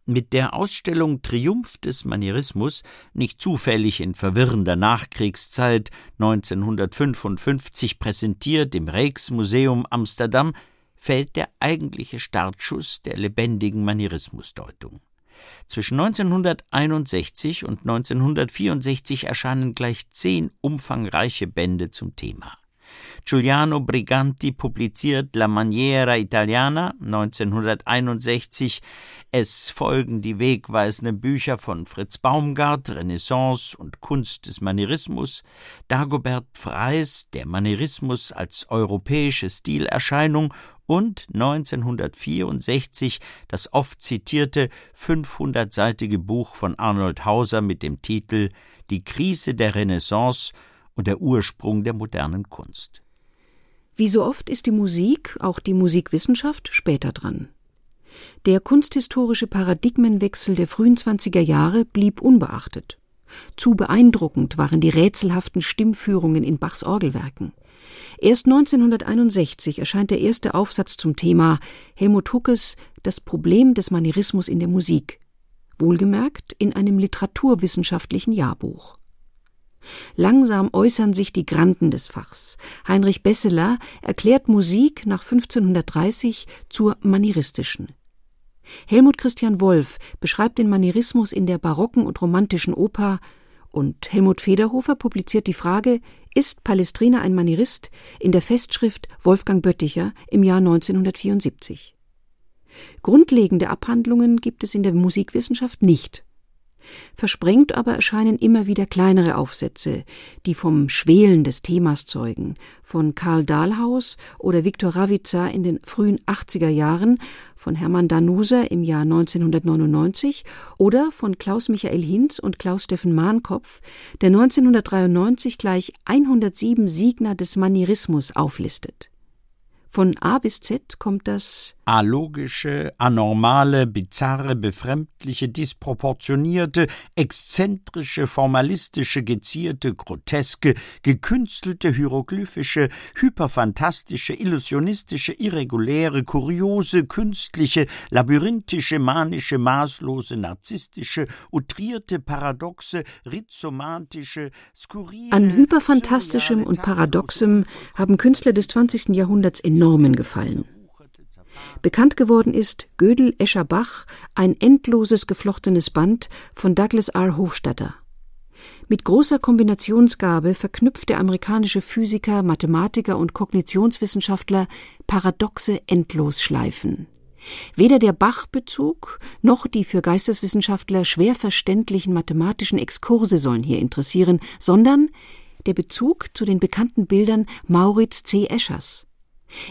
Mit der Ausstellung Triumph des Manierismus, nicht zufällig in verwirrender Nachkriegszeit 1955 präsentiert im Rijksmuseum Amsterdam, fällt der eigentliche Startschuss der lebendigen Manierismusdeutung. Zwischen 1961 und 1964 erscheinen gleich zehn umfangreiche Bände zum Thema. Giuliano Briganti publiziert La Maniera Italiana 1961. Es folgen die wegweisenden Bücher von Fritz Baumgart, Renaissance und Kunst des Manierismus, Dagobert Freys, Der Manierismus als europäische Stilerscheinung und 1964 das oft zitierte 500-seitige Buch von Arnold Hauser mit dem Titel Die Krise der Renaissance und der Ursprung der modernen Kunst. Wie so oft ist die Musik, auch die Musikwissenschaft, später dran. Der kunsthistorische Paradigmenwechsel der frühen 20er Jahre blieb unbeachtet. Zu beeindruckend waren die rätselhaften Stimmführungen in Bachs Orgelwerken. Erst 1961 erscheint der erste Aufsatz zum Thema Helmut Huckes Das Problem des Manierismus in der Musik, wohlgemerkt in einem literaturwissenschaftlichen Jahrbuch. Langsam äußern sich die Granden des Fachs. Heinrich Besseler erklärt Musik nach 1530 zur manieristischen. Helmut Christian Wolff beschreibt den Manierismus in der barocken und romantischen Oper und Helmut Federhofer publiziert die Frage Ist Palestrina ein Manierist? in der Festschrift Wolfgang Bötticher im Jahr 1974. Grundlegende Abhandlungen gibt es in der Musikwissenschaft nicht. Versprengt aber erscheinen immer wieder kleinere Aufsätze, die vom Schwelen des Themas zeugen, von Karl Dahlhaus oder Viktor Ravizza in den frühen 80er Jahren, von Hermann Danuser im Jahr 1999 oder von Klaus Michael Hinz und Klaus Steffen Mahnkopf, der 1993 gleich 107 Siegner des Manierismus auflistet. Von A bis Z kommt das alogische, anormale, bizarre, befremdliche, disproportionierte, exzentrische, formalistische, gezierte, groteske, gekünstelte, hieroglyphische, hyperfantastische, illusionistische, irreguläre, kuriose, künstliche, labyrinthische, manische, maßlose, narzisstische, utrierte, paradoxe, rhizomatische, skurrile. An hyperfantastischem und paradoxem haben Künstler des 20. Jahrhunderts enormen gefallen. Bekannt geworden ist Gödel Escher Bach, ein endloses geflochtenes Band von Douglas R. Hofstadter. Mit großer Kombinationsgabe verknüpft der amerikanische Physiker, Mathematiker und Kognitionswissenschaftler paradoxe Endlosschleifen. Weder der Bach-Bezug noch die für Geisteswissenschaftler schwer verständlichen mathematischen Exkurse sollen hier interessieren, sondern der Bezug zu den bekannten Bildern Maurits C. Eschers.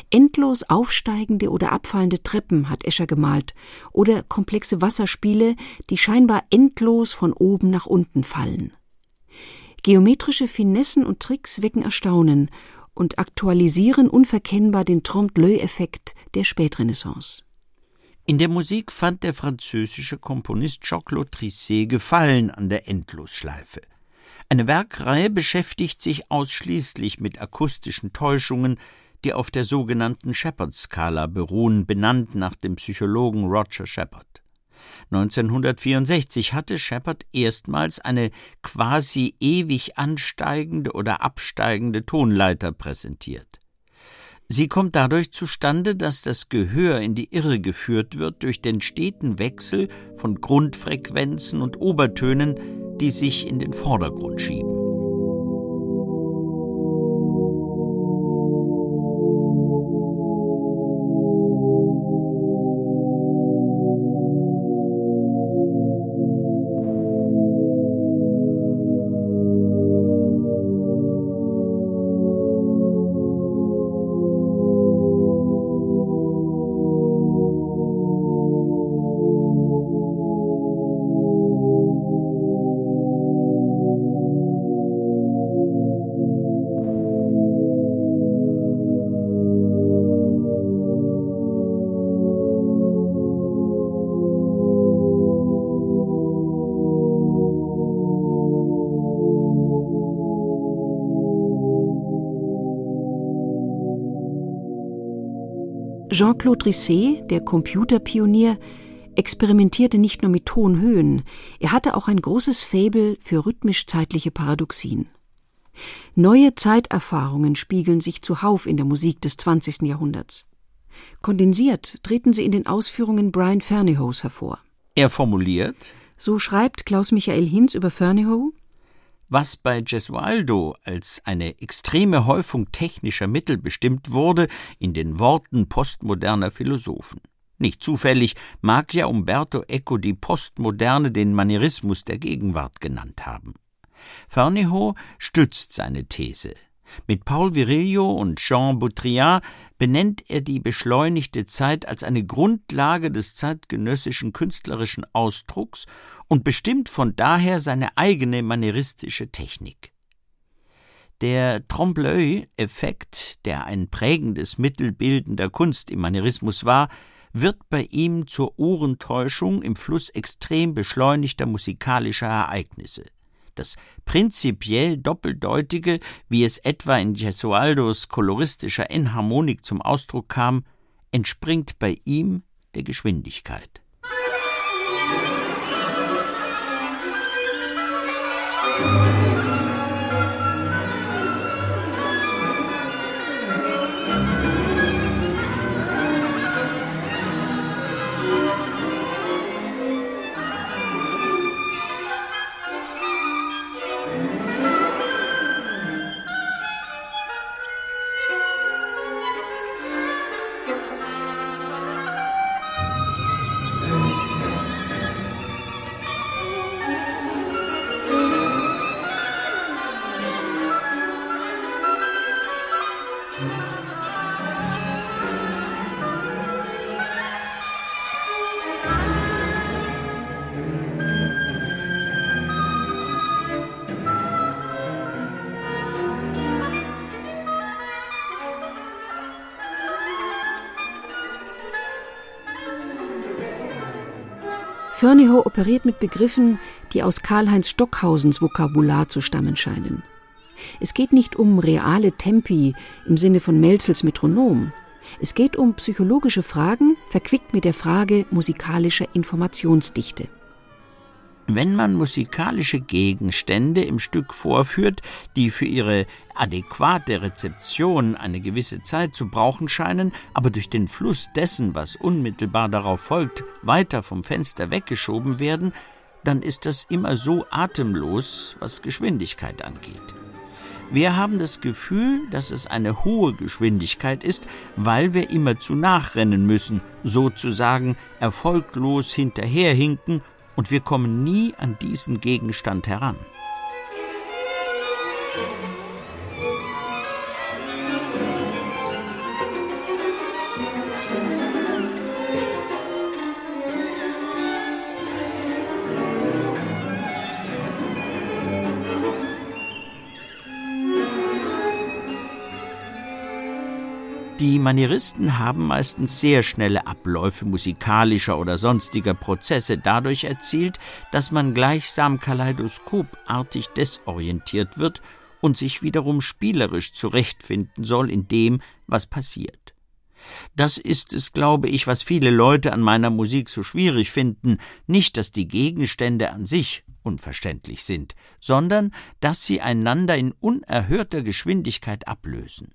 Endlos aufsteigende oder abfallende Treppen hat Escher gemalt oder komplexe Wasserspiele, die scheinbar endlos von oben nach unten fallen. Geometrische Finessen und Tricks wecken Erstaunen und aktualisieren unverkennbar den Trompe-l'œil-Effekt der Spätrenaissance. In der Musik fand der französische Komponist Jean-Claude Trisset Gefallen an der Endlosschleife. Eine Werkreihe beschäftigt sich ausschließlich mit akustischen Täuschungen, die auf der sogenannten Shepard-Skala beruhen, benannt nach dem Psychologen Roger Shepard. 1964 hatte Shepard erstmals eine quasi ewig ansteigende oder absteigende Tonleiter präsentiert. Sie kommt dadurch zustande, dass das Gehör in die Irre geführt wird durch den steten Wechsel von Grundfrequenzen und Obertönen, die sich in den Vordergrund schieben. Jean-Claude Risset, der Computerpionier, experimentierte nicht nur mit Tonhöhen, er hatte auch ein großes Faible für rhythmisch-zeitliche Paradoxien. Neue Zeiterfahrungen spiegeln sich zuhauf in der Musik des 20. Jahrhunderts. Kondensiert treten sie in den Ausführungen Brian Ferneyhous hervor. Er formuliert, so schreibt Klaus Michael Hinz über Ferneyhough, was bei Gesualdo als eine extreme Häufung technischer Mittel bestimmt wurde, in den Worten postmoderner Philosophen. Nicht zufällig mag ja Umberto Eco die Postmoderne den Manierismus der Gegenwart genannt haben. Fernihow stützt seine These. Mit Paul Virilio und Jean Boutriat benennt er die beschleunigte Zeit als eine Grundlage des zeitgenössischen künstlerischen Ausdrucks und bestimmt von daher seine eigene manieristische Technik. Der Trompe-l'œil-Effekt, der ein prägendes Mittel bildender Kunst im Manierismus war, wird bei ihm zur Ohrentäuschung im Fluss extrem beschleunigter musikalischer Ereignisse. Das prinzipiell Doppeldeutige, wie es etwa in Gesualdos koloristischer Enharmonik zum Ausdruck kam, entspringt bei ihm der Geschwindigkeit. Ferneyhough operiert mit Begriffen, die aus Karl-Heinz Stockhausens Vokabular zu stammen scheinen. Es geht nicht um reale Tempi im Sinne von Melzels Metronom. Es geht um psychologische Fragen, verquickt mit der Frage musikalischer Informationsdichte. Wenn man musikalische Gegenstände im Stück vorführt, die für ihre adäquate Rezeption eine gewisse Zeit zu brauchen scheinen, aber durch den Fluss dessen, was unmittelbar darauf folgt, weiter vom Fenster weggeschoben werden, dann ist das immer so atemlos, was Geschwindigkeit angeht. Wir haben das Gefühl, dass es eine hohe Geschwindigkeit ist, weil wir immerzu nachrennen müssen, sozusagen erfolglos hinterherhinken und wir kommen nie an diesen Gegenstand heran. Die Manieristen haben meistens sehr schnelle Abläufe musikalischer oder sonstiger Prozesse dadurch erzielt, dass man gleichsam kaleidoskopartig desorientiert wird und sich wiederum spielerisch zurechtfinden soll in dem, was passiert. Das ist es, glaube ich, was viele Leute an meiner Musik so schwierig finden, nicht, dass die Gegenstände an sich unverständlich sind, sondern dass sie einander in unerhörter Geschwindigkeit ablösen.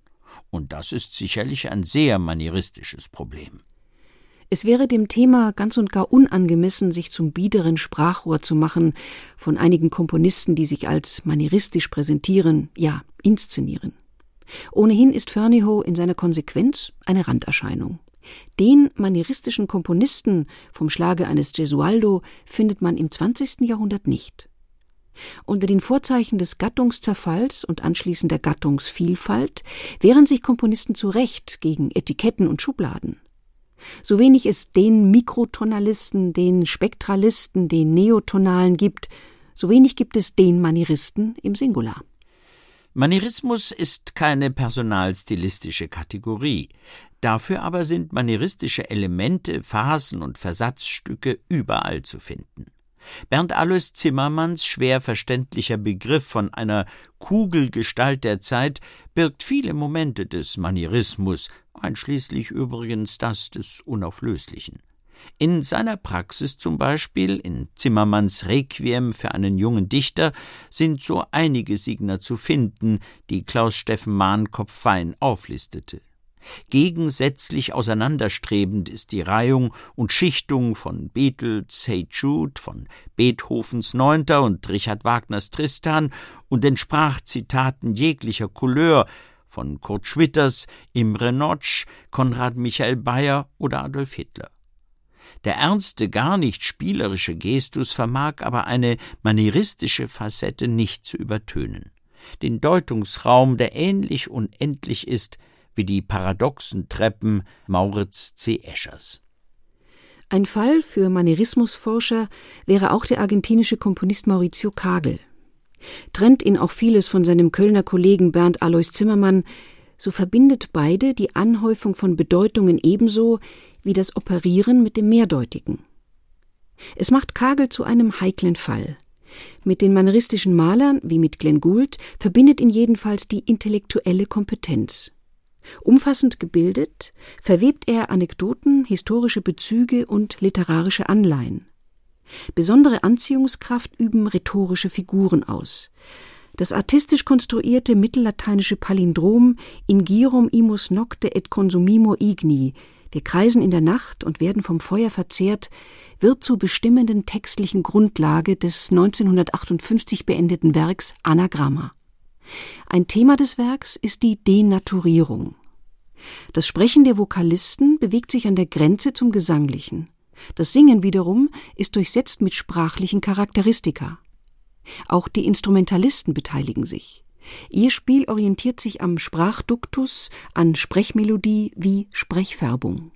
Und das ist sicherlich ein sehr manieristisches Problem. Es wäre dem Thema ganz und gar unangemessen, sich zum biederen Sprachrohr zu machen von einigen Komponisten, die sich als manieristisch präsentieren, ja, inszenieren. Ohnehin ist Ferneyhough in seiner Konsequenz eine Randerscheinung. Den manieristischen Komponisten vom Schlage eines Gesualdo findet man im 20. Jahrhundert nicht. Unter den Vorzeichen des Gattungszerfalls und anschließender Gattungsvielfalt wehren sich Komponisten zu Recht gegen Etiketten und Schubladen. So wenig es den Mikrotonalisten, den Spektralisten, den Neotonalen gibt, so wenig gibt es den Manieristen im Singular. Manierismus ist keine personalstilistische Kategorie. Dafür aber sind manieristische Elemente, Phasen und Versatzstücke überall zu finden. Bernd Alois Zimmermanns schwer verständlicher Begriff von einer Kugelgestalt der Zeit birgt viele Momente des Manierismus, einschließlich übrigens das des Unauflöslichen. In seiner Praxis zum Beispiel, in Zimmermanns Requiem für einen jungen Dichter, sind so einige Signer zu finden, die Klaus Steffen Mahnkopf fein auflistete. Gegensätzlich auseinanderstrebend ist die Reihung und Schichtung von Beatles Hey Jude, von Beethovens Neunter und Richard Wagners Tristan und den Sprachzitaten jeglicher Couleur von Kurt Schwitters, Imre Notch, Konrad Michael Bayer oder Adolf Hitler. Der ernste, gar nicht spielerische Gestus vermag aber eine manieristische Facette nicht zu übertönen. Den Deutungsraum, der ähnlich unendlich ist wie die paradoxen Treppen Mauritz C. Eschers. Ein Fall für Manierismusforscher wäre auch der argentinische Komponist Mauricio Kagel. Trennt ihn auch vieles von seinem Kölner Kollegen Bernd Alois Zimmermann, so verbindet beide die Anhäufung von Bedeutungen ebenso wie das Operieren mit dem Mehrdeutigen. Es macht Kagel zu einem heiklen Fall. Mit den manieristischen Malern, wie mit Glenn Gould, verbindet ihn jedenfalls die intellektuelle Kompetenz. Umfassend gebildet, verwebt er Anekdoten, historische Bezüge und literarische Anleihen. Besondere Anziehungskraft üben rhetorische Figuren aus. Das artistisch konstruierte mittellateinische Palindrom Ingirum imus nocte et consumimo igni wir kreisen in der Nacht und werden vom Feuer verzehrt, wird zur bestimmenden textlichen Grundlage des 1958 beendeten Werks Anagramma. Ein Thema des Werks ist die Denaturierung. Das Sprechen der Vokalisten bewegt sich an der Grenze zum Gesanglichen. Das Singen wiederum ist durchsetzt mit sprachlichen Charakteristika. Auch die Instrumentalisten beteiligen sich. Ihr Spiel orientiert sich am Sprachduktus, an Sprechmelodie wie Sprechfärbung.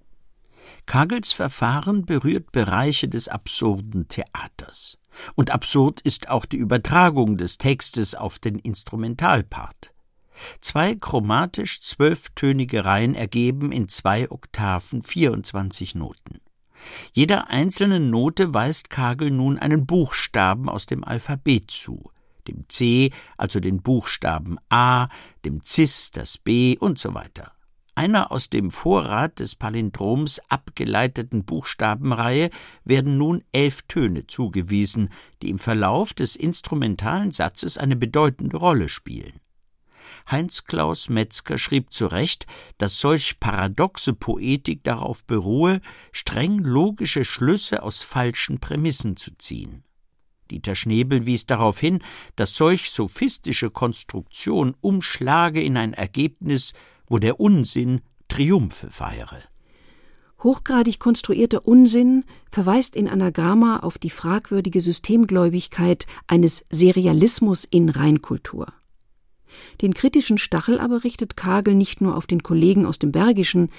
Kagels Verfahren berührt Bereiche des absurden Theaters. Und absurd ist auch die Übertragung des Textes auf den Instrumentalpart. Zwei chromatisch zwölftönige Reihen ergeben in zwei Oktaven 24 Noten. Jeder einzelnen Note weist Kagel nun einen Buchstaben aus dem Alphabet zu, dem C also den Buchstaben A, dem Cis das B und so weiter. Einer aus dem Vorrat des Palindroms abgeleiteten Buchstabenreihe werden nun elf Töne zugewiesen, die im Verlauf des instrumentalen Satzes eine bedeutende Rolle spielen. Heinz Klaus Metzger schrieb zu Recht, dass solch paradoxe Poetik darauf beruhe, streng logische Schlüsse aus falschen Prämissen zu ziehen. Dieter Schnebel wies darauf hin, dass solch sophistische Konstruktion umschlage in ein Ergebnis, wo der Unsinn Triumphe feiere. Hochgradig konstruierter Unsinn verweist in Anagramma auf die fragwürdige Systemgläubigkeit eines Serialismus in Reinkultur. Den kritischen Stachel aber richtet Kagel nicht nur auf den Kollegen aus dem Bergischen,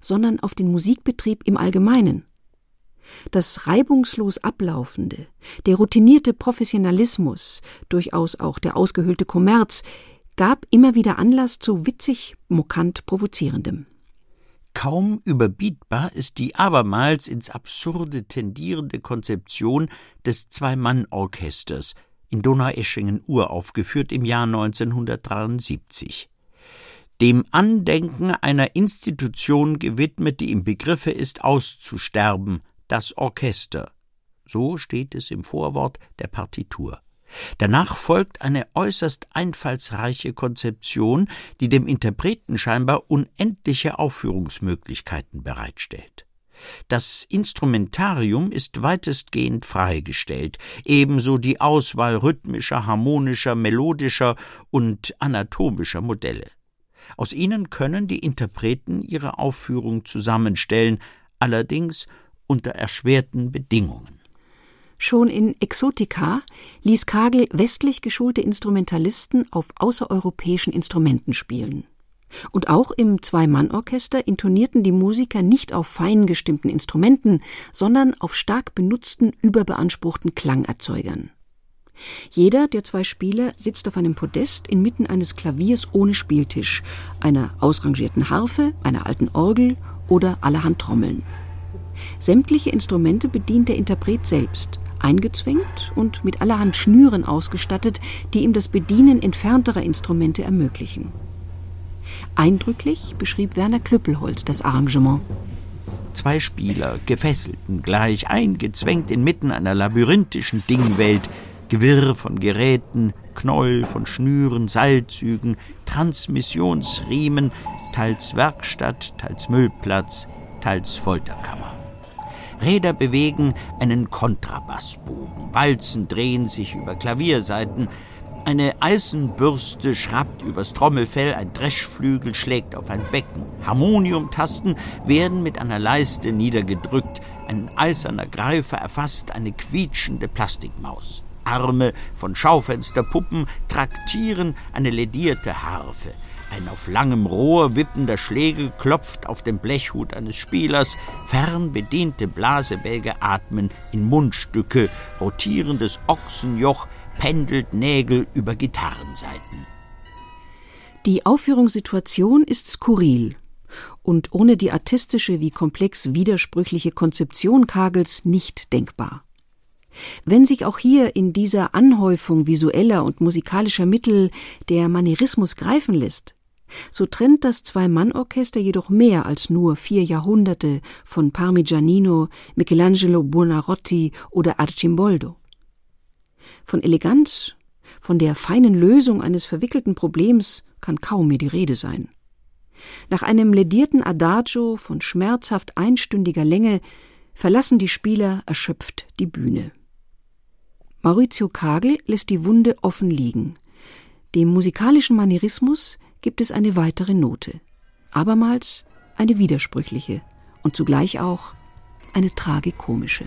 sondern auf den Musikbetrieb im Allgemeinen. Das reibungslos ablaufende, der routinierte Professionalismus, durchaus auch der ausgehöhlte Kommerz, gab immer wieder Anlass zu witzig, mokant provozierendem. Kaum überbietbar ist die abermals ins Absurde tendierende Konzeption des Zwei-Mann-Orchesters, in Donaueschingen uraufgeführt im Jahr 1973. Dem Andenken einer Institution gewidmet, die im Begriffe ist auszusterben, das Orchester. So steht es im Vorwort der Partitur. Danach folgt eine äußerst einfallsreiche Konzeption, die dem Interpreten scheinbar unendliche Aufführungsmöglichkeiten bereitstellt. Das Instrumentarium ist weitestgehend freigestellt, ebenso die Auswahl rhythmischer, harmonischer, melodischer und anatomischer Modelle. Aus ihnen können die Interpreten ihre Aufführung zusammenstellen, allerdings unter erschwerten Bedingungen. Schon in Exotica ließ Kagel westlich geschulte Instrumentalisten auf außereuropäischen Instrumenten spielen. Und auch im Zwei-Mann-Orchester intonierten die Musiker nicht auf fein gestimmten Instrumenten, sondern auf stark benutzten, überbeanspruchten Klangerzeugern. Jeder der zwei Spieler sitzt auf einem Podest inmitten eines Klaviers ohne Spieltisch, einer ausrangierten Harfe, einer alten Orgel oder allerhand Trommeln. Sämtliche Instrumente bedient der Interpret selbst, eingezwängt und mit allerhand Schnüren ausgestattet, die ihm das Bedienen entfernterer Instrumente ermöglichen. Eindrücklich beschrieb Werner Klüppelholz das Arrangement. Zwei Spieler, gefesselten gleich, eingezwängt inmitten einer labyrinthischen Dingwelt, Gewirr von Geräten, Knäuel von Schnüren, Seilzügen, Transmissionsriemen, teils Werkstatt, teils Müllplatz, teils Folterkammer. Räder bewegen einen Kontrabassbogen, Walzen drehen sich über Klavierseiten, eine Eisenbürste schrappt übers Trommelfell, ein Dreschflügel schlägt auf ein Becken. Harmoniumtasten werden mit einer Leiste niedergedrückt, ein eiserner Greifer erfasst eine quietschende Plastikmaus. Arme von Schaufensterpuppen traktieren eine ledierte Harfe. Ein auf langem Rohr wippender Schlegel klopft auf den Blechhut eines Spielers, fern bediente Blasebälge atmen in Mundstücke, rotierendes Ochsenjoch pendelt Nägel über Gitarrenseiten. Die Aufführungssituation ist skurril und ohne die artistische wie komplex widersprüchliche Konzeption Kagels nicht denkbar. Wenn sich auch hier in dieser Anhäufung visueller und musikalischer Mittel der Manierismus greifen lässt, so trennt das Zwei-Mann-Orchester jedoch mehr als nur vier Jahrhunderte von Parmigianino, Michelangelo Buonarroti oder Arcimboldo. Von Eleganz, von der feinen Lösung eines verwickelten Problems kann kaum mehr die Rede sein. Nach einem ledierten Adagio von schmerzhaft einstündiger Länge verlassen die Spieler erschöpft die Bühne. Maurizio Kagel lässt die Wunde offen liegen. Dem musikalischen Manierismus gibt es eine weitere Note. Abermals eine widersprüchliche und zugleich auch eine tragikomische.